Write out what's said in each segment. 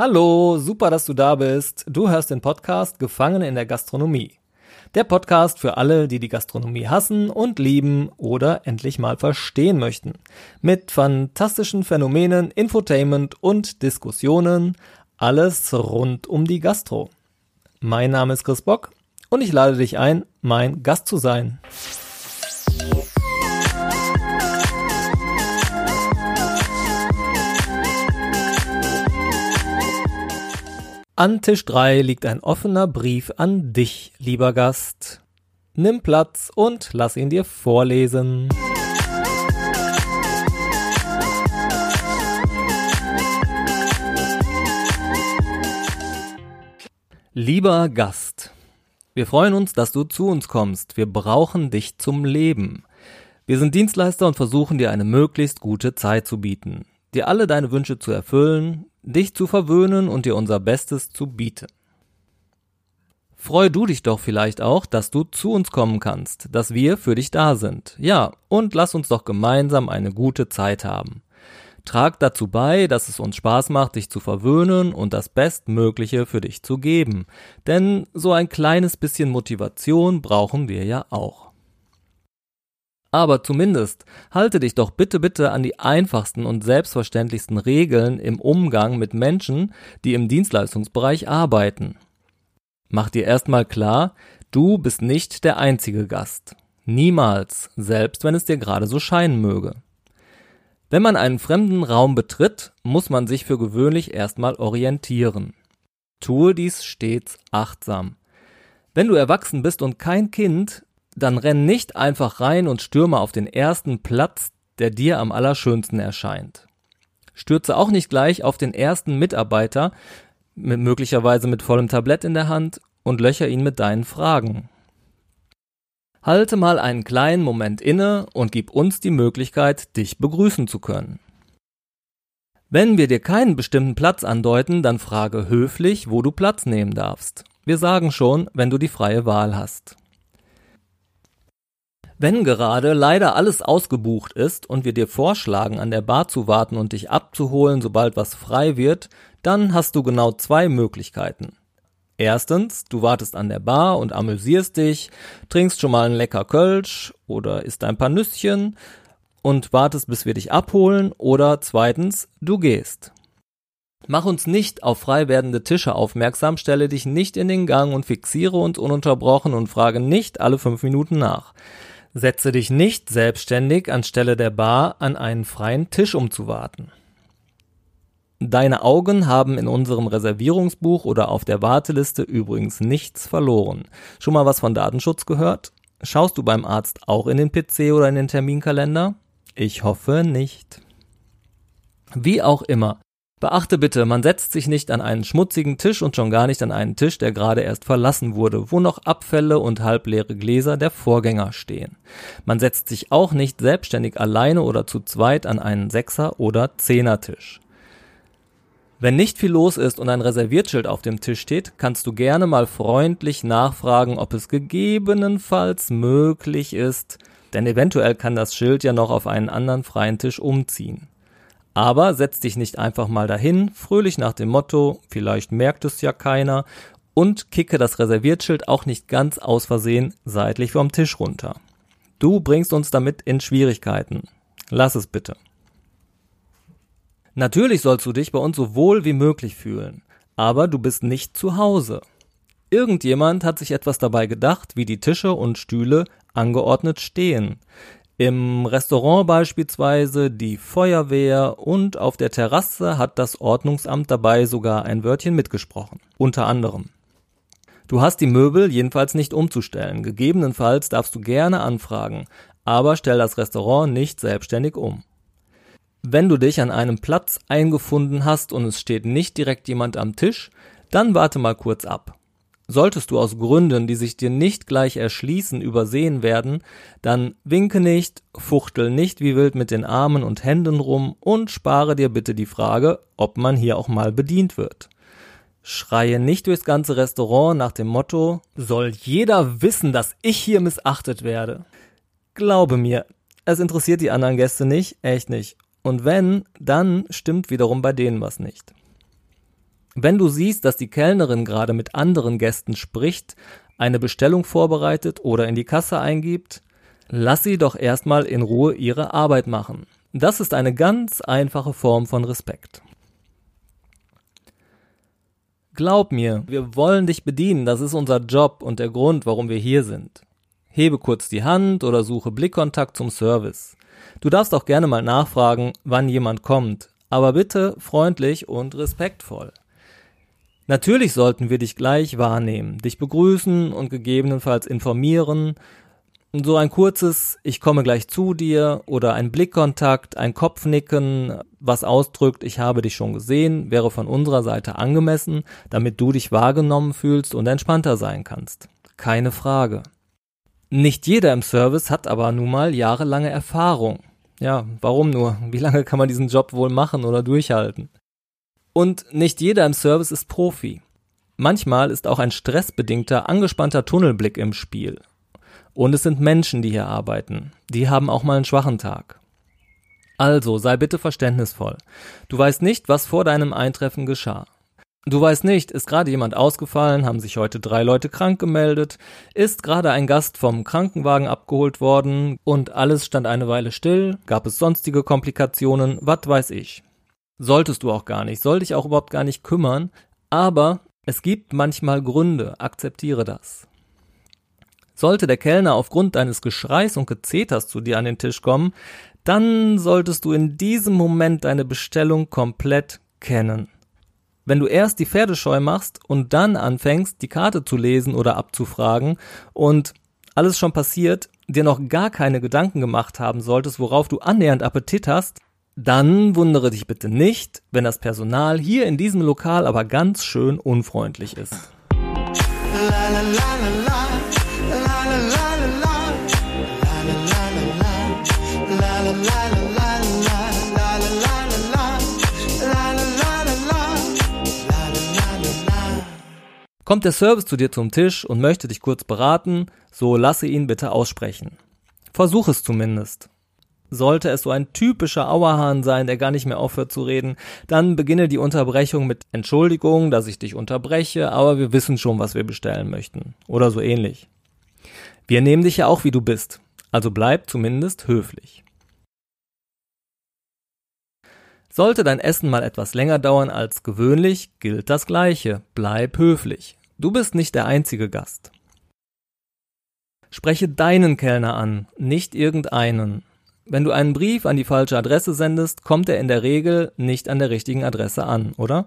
Hallo, super, dass du da bist. Du hörst den Podcast Gefangen in der Gastronomie. Der Podcast für alle, die die Gastronomie hassen und lieben oder endlich mal verstehen möchten. Mit fantastischen Phänomenen, Infotainment und Diskussionen. Alles rund um die Gastro. Mein Name ist Chris Bock und ich lade dich ein, mein Gast zu sein. An Tisch 3 liegt ein offener Brief an dich, lieber Gast. Nimm Platz und lass ihn dir vorlesen. Lieber Gast, wir freuen uns, dass du zu uns kommst. Wir brauchen dich zum Leben. Wir sind Dienstleister und versuchen dir eine möglichst gute Zeit zu bieten, dir alle deine Wünsche zu erfüllen, dich zu verwöhnen und dir unser Bestes zu bieten. Freu du dich doch vielleicht auch, dass du zu uns kommen kannst, dass wir für dich da sind. Ja, und lass uns doch gemeinsam eine gute Zeit haben. Trag dazu bei, dass es uns Spaß macht, dich zu verwöhnen und das Bestmögliche für dich zu geben. Denn so ein kleines bisschen Motivation brauchen wir ja auch. Aber zumindest halte dich doch bitte bitte an die einfachsten und selbstverständlichsten Regeln im Umgang mit Menschen, die im Dienstleistungsbereich arbeiten. Mach dir erstmal klar, du bist nicht der einzige Gast. Niemals, selbst wenn es dir gerade so scheinen möge. Wenn man einen fremden Raum betritt, muss man sich für gewöhnlich erstmal orientieren. Tue dies stets achtsam. Wenn du erwachsen bist und kein Kind, dann renn nicht einfach rein und stürme auf den ersten Platz, der dir am allerschönsten erscheint. Stürze auch nicht gleich auf den ersten Mitarbeiter, mit, möglicherweise mit vollem Tablett in der Hand, und löcher ihn mit deinen Fragen. Halte mal einen kleinen Moment inne und gib uns die Möglichkeit, dich begrüßen zu können. Wenn wir dir keinen bestimmten Platz andeuten, dann frage höflich, wo du Platz nehmen darfst. Wir sagen schon, wenn du die freie Wahl hast. Wenn gerade leider alles ausgebucht ist und wir dir vorschlagen, an der Bar zu warten und dich abzuholen, sobald was frei wird, dann hast du genau zwei Möglichkeiten. Erstens, du wartest an der Bar und amüsierst dich, trinkst schon mal ein lecker Kölsch oder isst ein paar Nüsschen und wartest, bis wir dich abholen. Oder zweitens, du gehst. Mach uns nicht auf frei werdende Tische aufmerksam, stelle dich nicht in den Gang und fixiere uns ununterbrochen und frage nicht alle fünf Minuten nach. Setze dich nicht selbstständig anstelle der Bar an einen freien Tisch umzuwarten. Deine Augen haben in unserem Reservierungsbuch oder auf der Warteliste übrigens nichts verloren. Schon mal was von Datenschutz gehört? Schaust du beim Arzt auch in den PC oder in den Terminkalender? Ich hoffe nicht. Wie auch immer, Beachte bitte, man setzt sich nicht an einen schmutzigen Tisch und schon gar nicht an einen Tisch, der gerade erst verlassen wurde, wo noch Abfälle und halbleere Gläser der Vorgänger stehen. Man setzt sich auch nicht selbstständig alleine oder zu zweit an einen Sechser- oder Zehnertisch. Wenn nicht viel los ist und ein Reserviertschild auf dem Tisch steht, kannst du gerne mal freundlich nachfragen, ob es gegebenenfalls möglich ist, denn eventuell kann das Schild ja noch auf einen anderen freien Tisch umziehen. Aber setz dich nicht einfach mal dahin, fröhlich nach dem Motto, vielleicht merkt es ja keiner, und kicke das Reserviertschild auch nicht ganz aus Versehen seitlich vom Tisch runter. Du bringst uns damit in Schwierigkeiten. Lass es bitte. Natürlich sollst du dich bei uns so wohl wie möglich fühlen, aber du bist nicht zu Hause. Irgendjemand hat sich etwas dabei gedacht, wie die Tische und Stühle angeordnet stehen. Im Restaurant beispielsweise die Feuerwehr und auf der Terrasse hat das Ordnungsamt dabei sogar ein Wörtchen mitgesprochen. Unter anderem. Du hast die Möbel jedenfalls nicht umzustellen. Gegebenenfalls darfst du gerne anfragen, aber stell das Restaurant nicht selbstständig um. Wenn du dich an einem Platz eingefunden hast und es steht nicht direkt jemand am Tisch, dann warte mal kurz ab. Solltest du aus Gründen, die sich dir nicht gleich erschließen, übersehen werden, dann winke nicht, fuchtel nicht wie wild mit den Armen und Händen rum und spare dir bitte die Frage, ob man hier auch mal bedient wird. Schreie nicht durchs ganze Restaurant nach dem Motto, soll jeder wissen, dass ich hier missachtet werde. Glaube mir, es interessiert die anderen Gäste nicht, echt nicht. Und wenn, dann stimmt wiederum bei denen was nicht. Wenn du siehst, dass die Kellnerin gerade mit anderen Gästen spricht, eine Bestellung vorbereitet oder in die Kasse eingibt, lass sie doch erstmal in Ruhe ihre Arbeit machen. Das ist eine ganz einfache Form von Respekt. Glaub mir, wir wollen dich bedienen, das ist unser Job und der Grund, warum wir hier sind. Hebe kurz die Hand oder suche Blickkontakt zum Service. Du darfst auch gerne mal nachfragen, wann jemand kommt, aber bitte freundlich und respektvoll. Natürlich sollten wir dich gleich wahrnehmen, dich begrüßen und gegebenenfalls informieren. So ein kurzes Ich komme gleich zu dir oder ein Blickkontakt, ein Kopfnicken, was ausdrückt, ich habe dich schon gesehen, wäre von unserer Seite angemessen, damit du dich wahrgenommen fühlst und entspannter sein kannst. Keine Frage. Nicht jeder im Service hat aber nun mal jahrelange Erfahrung. Ja, warum nur? Wie lange kann man diesen Job wohl machen oder durchhalten? Und nicht jeder im Service ist Profi. Manchmal ist auch ein stressbedingter, angespannter Tunnelblick im Spiel. Und es sind Menschen, die hier arbeiten. Die haben auch mal einen schwachen Tag. Also sei bitte verständnisvoll. Du weißt nicht, was vor deinem Eintreffen geschah. Du weißt nicht, ist gerade jemand ausgefallen, haben sich heute drei Leute krank gemeldet, ist gerade ein Gast vom Krankenwagen abgeholt worden und alles stand eine Weile still, gab es sonstige Komplikationen, was weiß ich. Solltest du auch gar nicht, soll dich auch überhaupt gar nicht kümmern, aber es gibt manchmal Gründe, akzeptiere das. Sollte der Kellner aufgrund deines Geschreis und Gezeters zu dir an den Tisch kommen, dann solltest du in diesem Moment deine Bestellung komplett kennen. Wenn du erst die Pferdescheu machst und dann anfängst, die Karte zu lesen oder abzufragen und alles schon passiert, dir noch gar keine Gedanken gemacht haben solltest, worauf du annähernd Appetit hast, dann wundere dich bitte nicht, wenn das Personal hier in diesem Lokal aber ganz schön unfreundlich ist. Kommt der Service zu dir zum Tisch und möchte dich kurz beraten, so lasse ihn bitte aussprechen. Versuch es zumindest. Sollte es so ein typischer Auerhahn sein, der gar nicht mehr aufhört zu reden, dann beginne die Unterbrechung mit Entschuldigung, dass ich dich unterbreche, aber wir wissen schon, was wir bestellen möchten. Oder so ähnlich. Wir nehmen dich ja auch, wie du bist. Also bleib zumindest höflich. Sollte dein Essen mal etwas länger dauern als gewöhnlich, gilt das Gleiche. Bleib höflich. Du bist nicht der einzige Gast. Spreche deinen Kellner an, nicht irgendeinen. Wenn du einen Brief an die falsche Adresse sendest, kommt er in der Regel nicht an der richtigen Adresse an, oder?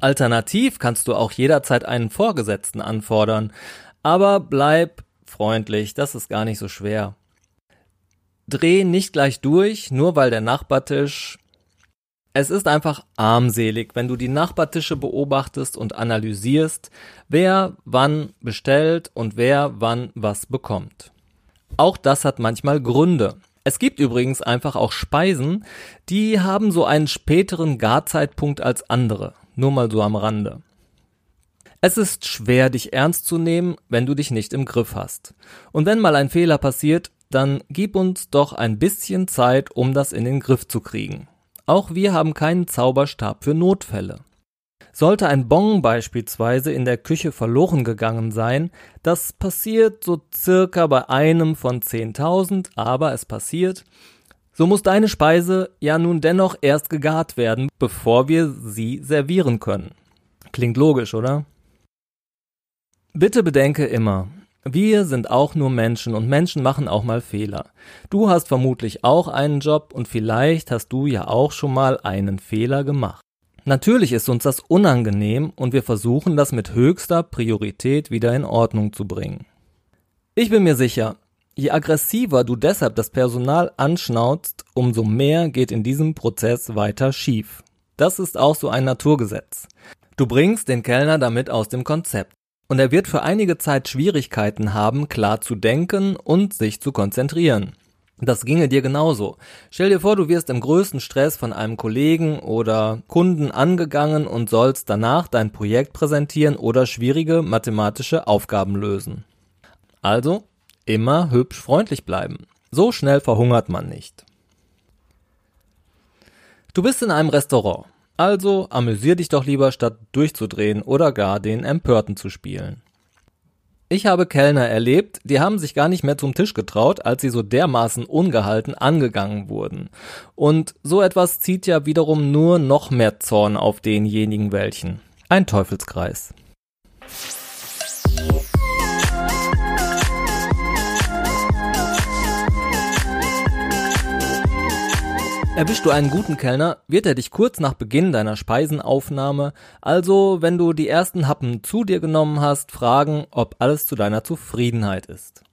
Alternativ kannst du auch jederzeit einen Vorgesetzten anfordern, aber bleib freundlich, das ist gar nicht so schwer. Dreh nicht gleich durch, nur weil der Nachbartisch es ist einfach armselig, wenn du die Nachbartische beobachtest und analysierst, wer wann bestellt und wer wann was bekommt. Auch das hat manchmal Gründe. Es gibt übrigens einfach auch Speisen, die haben so einen späteren Garzeitpunkt als andere. Nur mal so am Rande. Es ist schwer, dich ernst zu nehmen, wenn du dich nicht im Griff hast. Und wenn mal ein Fehler passiert, dann gib uns doch ein bisschen Zeit, um das in den Griff zu kriegen. Auch wir haben keinen Zauberstab für Notfälle. Sollte ein Bon beispielsweise in der Küche verloren gegangen sein, das passiert so circa bei einem von 10.000, aber es passiert, so muss deine Speise ja nun dennoch erst gegart werden, bevor wir sie servieren können. Klingt logisch, oder? Bitte bedenke immer, wir sind auch nur Menschen und Menschen machen auch mal Fehler. Du hast vermutlich auch einen Job und vielleicht hast du ja auch schon mal einen Fehler gemacht. Natürlich ist uns das unangenehm und wir versuchen das mit höchster Priorität wieder in Ordnung zu bringen. Ich bin mir sicher, je aggressiver du deshalb das Personal anschnauzt, umso mehr geht in diesem Prozess weiter schief. Das ist auch so ein Naturgesetz. Du bringst den Kellner damit aus dem Konzept. Und er wird für einige Zeit Schwierigkeiten haben, klar zu denken und sich zu konzentrieren. Das ginge dir genauso. Stell dir vor, du wirst im größten Stress von einem Kollegen oder Kunden angegangen und sollst danach dein Projekt präsentieren oder schwierige mathematische Aufgaben lösen. Also, immer hübsch freundlich bleiben. So schnell verhungert man nicht. Du bist in einem Restaurant. Also amüsier dich doch lieber statt durchzudrehen oder gar den Empörten zu spielen. Ich habe Kellner erlebt, die haben sich gar nicht mehr zum Tisch getraut, als sie so dermaßen ungehalten angegangen wurden. Und so etwas zieht ja wiederum nur noch mehr Zorn auf denjenigen welchen. Ein Teufelskreis. Erwischst du einen guten Kellner, wird er dich kurz nach Beginn deiner Speisenaufnahme, also wenn du die ersten Happen zu dir genommen hast, fragen, ob alles zu deiner Zufriedenheit ist.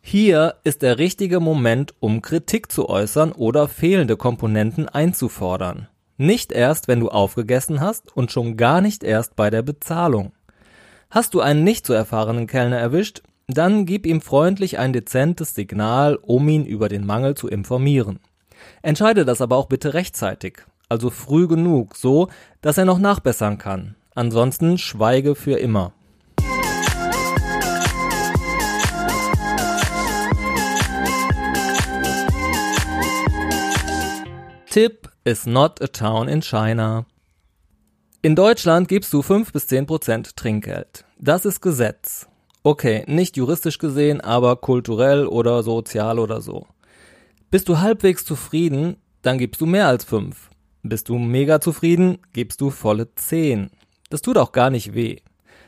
Hier ist der richtige Moment, um Kritik zu äußern oder fehlende Komponenten einzufordern. Nicht erst, wenn du aufgegessen hast und schon gar nicht erst bei der Bezahlung. Hast du einen nicht so erfahrenen Kellner erwischt, dann gib ihm freundlich ein dezentes Signal, um ihn über den Mangel zu informieren. Entscheide das aber auch bitte rechtzeitig, also früh genug, so dass er noch nachbessern kann. Ansonsten schweige für immer. Tipp is not a town in China. In Deutschland gibst du 5 bis 10 Prozent Trinkgeld. Das ist Gesetz. Okay, nicht juristisch gesehen, aber kulturell oder sozial oder so. Bist du halbwegs zufrieden, dann gibst du mehr als fünf. Bist du mega zufrieden, gibst du volle zehn. Das tut auch gar nicht weh.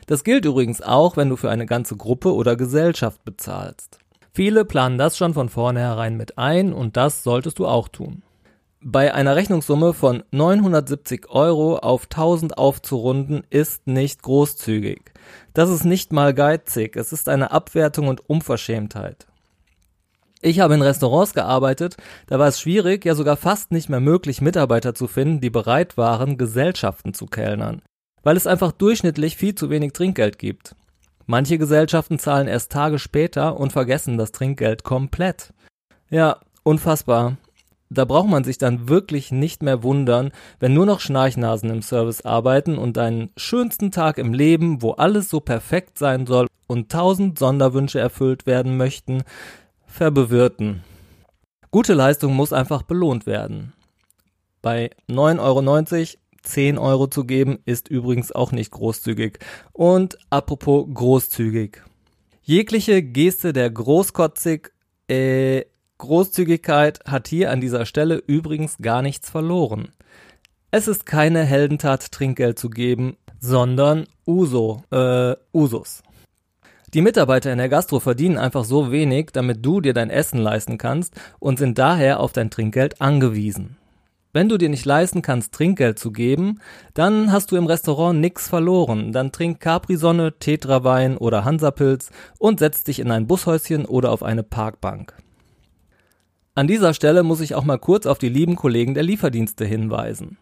Das gilt übrigens auch, wenn du für eine ganze Gruppe oder Gesellschaft bezahlst. Viele planen das schon von vornherein mit ein und das solltest du auch tun. Bei einer Rechnungssumme von 970 Euro auf 1000 aufzurunden ist nicht großzügig. Das ist nicht mal geizig, es ist eine Abwertung und Unverschämtheit. Ich habe in Restaurants gearbeitet, da war es schwierig, ja sogar fast nicht mehr möglich, Mitarbeiter zu finden, die bereit waren, Gesellschaften zu kellnern, weil es einfach durchschnittlich viel zu wenig Trinkgeld gibt. Manche Gesellschaften zahlen erst Tage später und vergessen das Trinkgeld komplett. Ja, unfassbar. Da braucht man sich dann wirklich nicht mehr wundern, wenn nur noch Schnarchnasen im Service arbeiten und deinen schönsten Tag im Leben, wo alles so perfekt sein soll und tausend Sonderwünsche erfüllt werden möchten, verbewirten. Gute Leistung muss einfach belohnt werden. Bei 9,90 Euro 10 Euro zu geben, ist übrigens auch nicht großzügig. Und apropos großzügig. Jegliche Geste der Großkotzig, äh, Großzügigkeit hat hier an dieser Stelle übrigens gar nichts verloren. Es ist keine Heldentat, Trinkgeld zu geben, sondern Uso, äh, Usus. Die Mitarbeiter in der Gastro verdienen einfach so wenig, damit du dir dein Essen leisten kannst und sind daher auf dein Trinkgeld angewiesen. Wenn du dir nicht leisten kannst, Trinkgeld zu geben, dann hast du im Restaurant nix verloren. Dann trink Capri-Sonne, Tetrawein oder Hansapilz und setz dich in ein Bushäuschen oder auf eine Parkbank. An dieser Stelle muss ich auch mal kurz auf die lieben Kollegen der Lieferdienste hinweisen.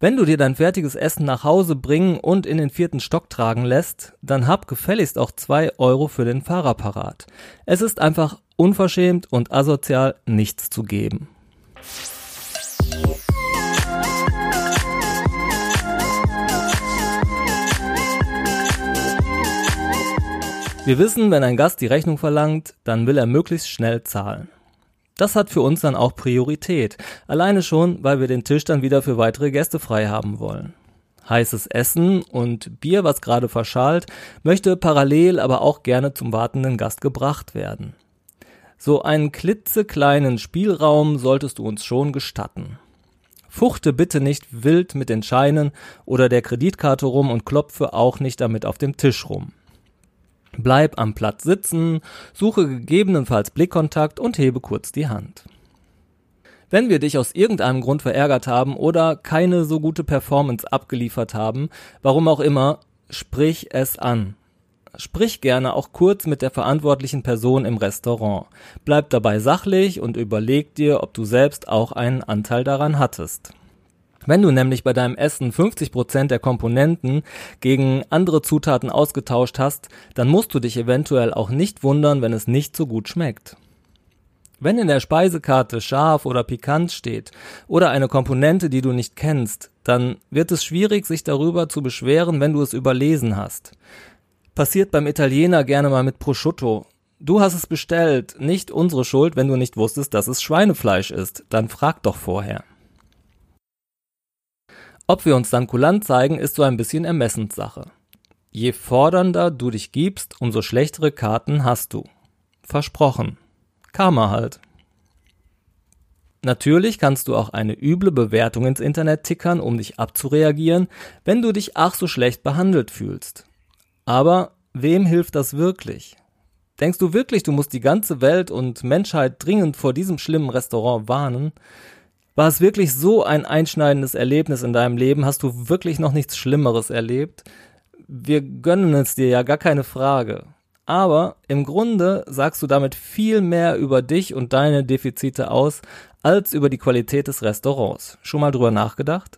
Wenn du dir dein fertiges Essen nach Hause bringen und in den vierten Stock tragen lässt, dann hab gefälligst auch zwei Euro für den Fahrer parat. Es ist einfach unverschämt und asozial, nichts zu geben. Wir wissen, wenn ein Gast die Rechnung verlangt, dann will er möglichst schnell zahlen. Das hat für uns dann auch Priorität. Alleine schon, weil wir den Tisch dann wieder für weitere Gäste frei haben wollen. Heißes Essen und Bier, was gerade verschalt, möchte parallel aber auch gerne zum wartenden Gast gebracht werden. So einen klitzekleinen Spielraum solltest du uns schon gestatten. Fuchte bitte nicht wild mit den Scheinen oder der Kreditkarte rum und klopfe auch nicht damit auf dem Tisch rum. Bleib am Platz sitzen, suche gegebenenfalls Blickkontakt und hebe kurz die Hand. Wenn wir dich aus irgendeinem Grund verärgert haben oder keine so gute Performance abgeliefert haben, warum auch immer, sprich es an. Sprich gerne auch kurz mit der verantwortlichen Person im Restaurant. Bleib dabei sachlich und überleg dir, ob du selbst auch einen Anteil daran hattest. Wenn du nämlich bei deinem Essen 50% der Komponenten gegen andere Zutaten ausgetauscht hast, dann musst du dich eventuell auch nicht wundern, wenn es nicht so gut schmeckt. Wenn in der Speisekarte scharf oder pikant steht oder eine Komponente, die du nicht kennst, dann wird es schwierig, sich darüber zu beschweren, wenn du es überlesen hast. Passiert beim Italiener gerne mal mit Prosciutto. Du hast es bestellt, nicht unsere Schuld, wenn du nicht wusstest, dass es Schweinefleisch ist. Dann frag doch vorher. Ob wir uns dann kulant zeigen, ist so ein bisschen Ermessenssache. Je fordernder du dich gibst, umso schlechtere Karten hast du. Versprochen. Karma halt. Natürlich kannst du auch eine üble Bewertung ins Internet tickern, um dich abzureagieren, wenn du dich ach so schlecht behandelt fühlst. Aber wem hilft das wirklich? Denkst du wirklich, du musst die ganze Welt und Menschheit dringend vor diesem schlimmen Restaurant warnen? War es wirklich so ein einschneidendes Erlebnis in deinem Leben? Hast du wirklich noch nichts Schlimmeres erlebt? Wir gönnen es dir ja gar keine Frage. Aber im Grunde sagst du damit viel mehr über dich und deine Defizite aus, als über die Qualität des Restaurants. Schon mal drüber nachgedacht?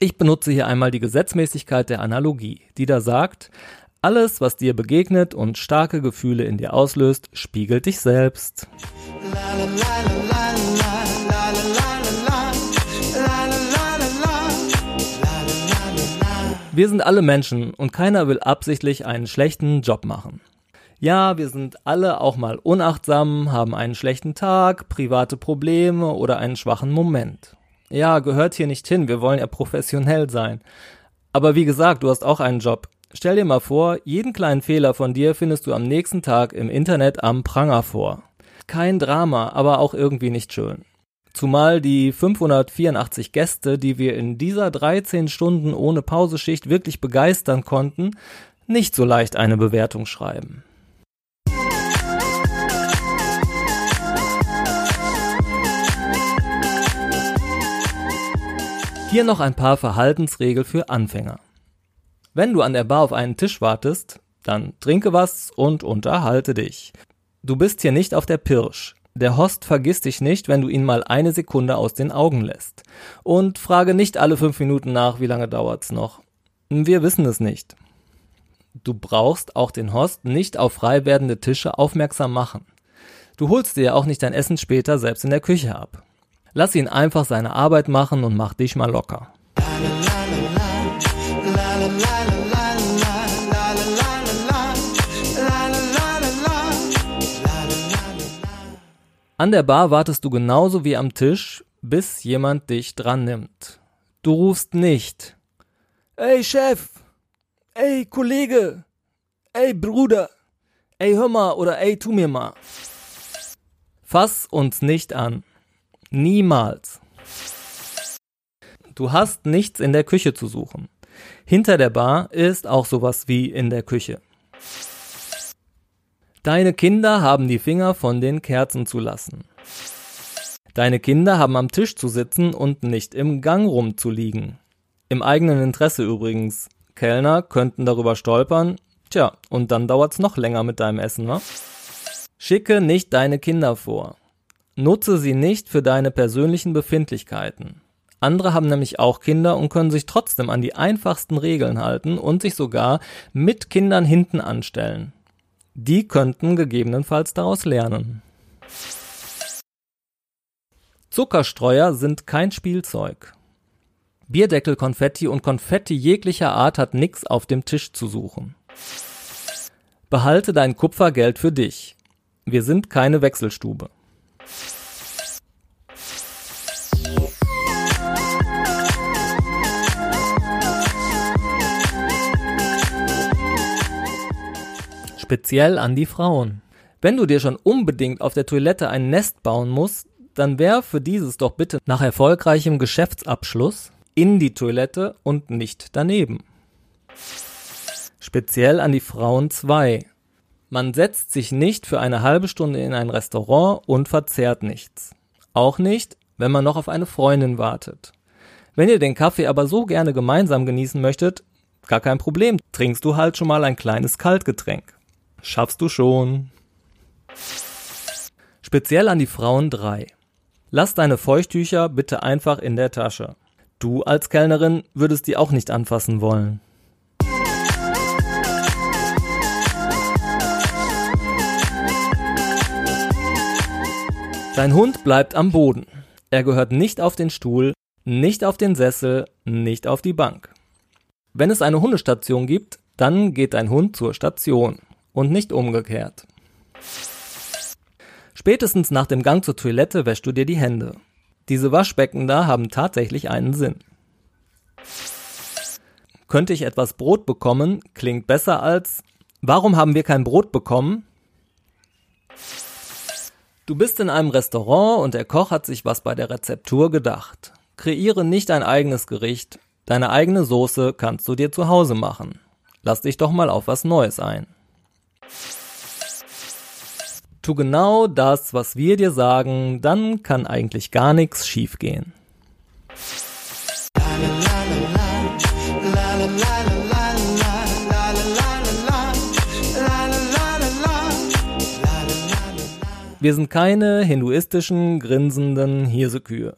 Ich benutze hier einmal die Gesetzmäßigkeit der Analogie, die da sagt, alles, was dir begegnet und starke Gefühle in dir auslöst, spiegelt dich selbst. Wir sind alle Menschen und keiner will absichtlich einen schlechten Job machen. Ja, wir sind alle auch mal unachtsam, haben einen schlechten Tag, private Probleme oder einen schwachen Moment. Ja, gehört hier nicht hin, wir wollen ja professionell sein. Aber wie gesagt, du hast auch einen Job. Stell dir mal vor, jeden kleinen Fehler von dir findest du am nächsten Tag im Internet am Pranger vor. Kein Drama, aber auch irgendwie nicht schön. Zumal die 584 Gäste, die wir in dieser 13 Stunden ohne Pauseschicht wirklich begeistern konnten, nicht so leicht eine Bewertung schreiben. Hier noch ein paar Verhaltensregeln für Anfänger. Wenn du an der Bar auf einen Tisch wartest, dann trinke was und unterhalte dich. Du bist hier nicht auf der Pirsch. Der Host vergisst dich nicht, wenn du ihn mal eine Sekunde aus den Augen lässt. Und frage nicht alle fünf Minuten nach, wie lange dauert's noch. Wir wissen es nicht. Du brauchst auch den Host nicht auf frei werdende Tische aufmerksam machen. Du holst dir ja auch nicht dein Essen später selbst in der Küche ab. Lass ihn einfach seine Arbeit machen und mach dich mal locker. An der Bar wartest du genauso wie am Tisch, bis jemand dich dran nimmt. Du rufst nicht. Ey Chef! Ey Kollege! Ey Bruder! Ey hör mal oder ey tu mir mal. Fass uns nicht an. Niemals. Du hast nichts in der Küche zu suchen. Hinter der Bar ist auch sowas wie in der Küche. Deine Kinder haben die Finger von den Kerzen zu lassen. Deine Kinder haben am Tisch zu sitzen und nicht im Gang rumzuliegen. Im eigenen Interesse übrigens. Kellner könnten darüber stolpern. Tja, und dann dauert's noch länger mit deinem Essen, wa? Schicke nicht deine Kinder vor. Nutze sie nicht für deine persönlichen Befindlichkeiten. Andere haben nämlich auch Kinder und können sich trotzdem an die einfachsten Regeln halten und sich sogar mit Kindern hinten anstellen. Die könnten gegebenenfalls daraus lernen. Zuckerstreuer sind kein Spielzeug. Bierdeckel, Konfetti und Konfetti jeglicher Art hat nix auf dem Tisch zu suchen. Behalte dein Kupfergeld für dich. Wir sind keine Wechselstube. Speziell an die Frauen. Wenn du dir schon unbedingt auf der Toilette ein Nest bauen musst, dann wär für dieses doch bitte nach erfolgreichem Geschäftsabschluss in die Toilette und nicht daneben. Speziell an die Frauen 2. Man setzt sich nicht für eine halbe Stunde in ein Restaurant und verzehrt nichts. Auch nicht, wenn man noch auf eine Freundin wartet. Wenn ihr den Kaffee aber so gerne gemeinsam genießen möchtet, gar kein Problem, trinkst du halt schon mal ein kleines Kaltgetränk. Schaffst du schon. Speziell an die Frauen 3. Lass deine Feuchttücher bitte einfach in der Tasche. Du als Kellnerin würdest die auch nicht anfassen wollen. Dein Hund bleibt am Boden. Er gehört nicht auf den Stuhl, nicht auf den Sessel, nicht auf die Bank. Wenn es eine Hundestation gibt, dann geht dein Hund zur Station und nicht umgekehrt. Spätestens nach dem Gang zur Toilette wäschst du dir die Hände. Diese Waschbecken da haben tatsächlich einen Sinn. Könnte ich etwas Brot bekommen, klingt besser als Warum haben wir kein Brot bekommen? Du bist in einem Restaurant und der Koch hat sich was bei der Rezeptur gedacht. Kreiere nicht dein eigenes Gericht. Deine eigene Soße kannst du dir zu Hause machen. Lass dich doch mal auf was Neues ein. Tu genau das, was wir dir sagen, dann kann eigentlich gar nichts schiefgehen. Wir sind keine hinduistischen, grinsenden Hirsekühe,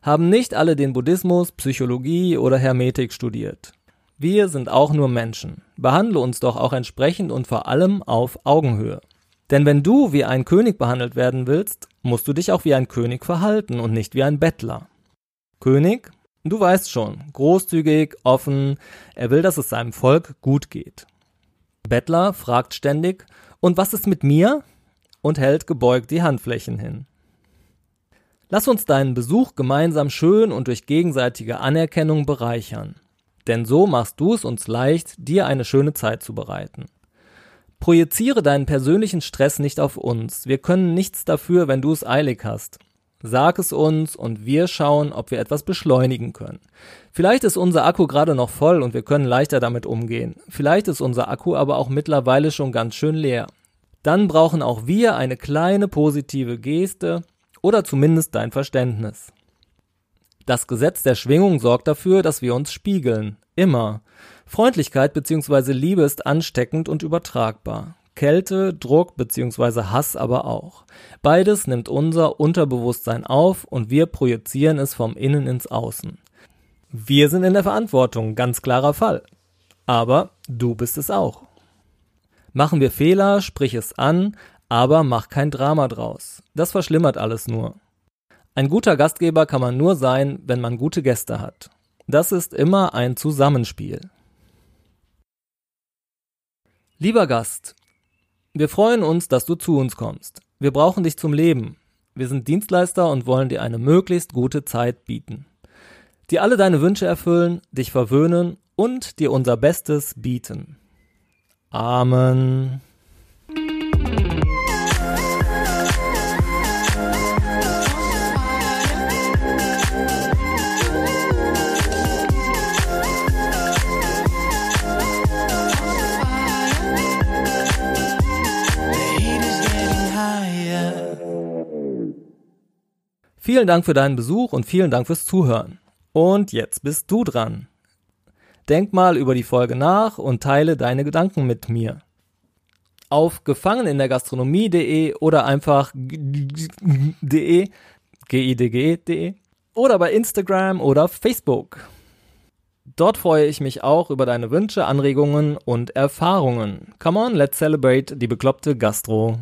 haben nicht alle den Buddhismus, Psychologie oder Hermetik studiert. Wir sind auch nur Menschen. Behandle uns doch auch entsprechend und vor allem auf Augenhöhe. Denn wenn du wie ein König behandelt werden willst, musst du dich auch wie ein König verhalten und nicht wie ein Bettler. König? Du weißt schon, großzügig, offen, er will, dass es seinem Volk gut geht. Bettler fragt ständig, und was ist mit mir? und hält gebeugt die Handflächen hin. Lass uns deinen Besuch gemeinsam schön und durch gegenseitige Anerkennung bereichern. Denn so machst du es uns leicht, dir eine schöne Zeit zu bereiten. Projiziere deinen persönlichen Stress nicht auf uns. Wir können nichts dafür, wenn du es eilig hast. Sag es uns und wir schauen, ob wir etwas beschleunigen können. Vielleicht ist unser Akku gerade noch voll und wir können leichter damit umgehen. Vielleicht ist unser Akku aber auch mittlerweile schon ganz schön leer. Dann brauchen auch wir eine kleine positive Geste oder zumindest dein Verständnis. Das Gesetz der Schwingung sorgt dafür, dass wir uns spiegeln. Immer. Freundlichkeit bzw. Liebe ist ansteckend und übertragbar. Kälte, Druck bzw. Hass aber auch. Beides nimmt unser Unterbewusstsein auf und wir projizieren es vom Innen ins Außen. Wir sind in der Verantwortung, ganz klarer Fall. Aber du bist es auch. Machen wir Fehler, sprich es an, aber mach kein Drama draus. Das verschlimmert alles nur. Ein guter Gastgeber kann man nur sein, wenn man gute Gäste hat. Das ist immer ein Zusammenspiel. Lieber Gast, wir freuen uns, dass du zu uns kommst. Wir brauchen dich zum Leben. Wir sind Dienstleister und wollen dir eine möglichst gute Zeit bieten. Dir alle deine Wünsche erfüllen, dich verwöhnen und dir unser Bestes bieten. Amen. Vielen Dank für deinen Besuch und vielen Dank fürs Zuhören. Und jetzt bist du dran. Denk mal über die Folge nach und teile deine Gedanken mit mir. Auf gefangenindergastronomie.de oder einfach de, gidge.de oder bei Instagram oder Facebook. Dort freue ich mich auch über deine Wünsche, Anregungen und Erfahrungen. Come on, let's celebrate die bekloppte Gastro.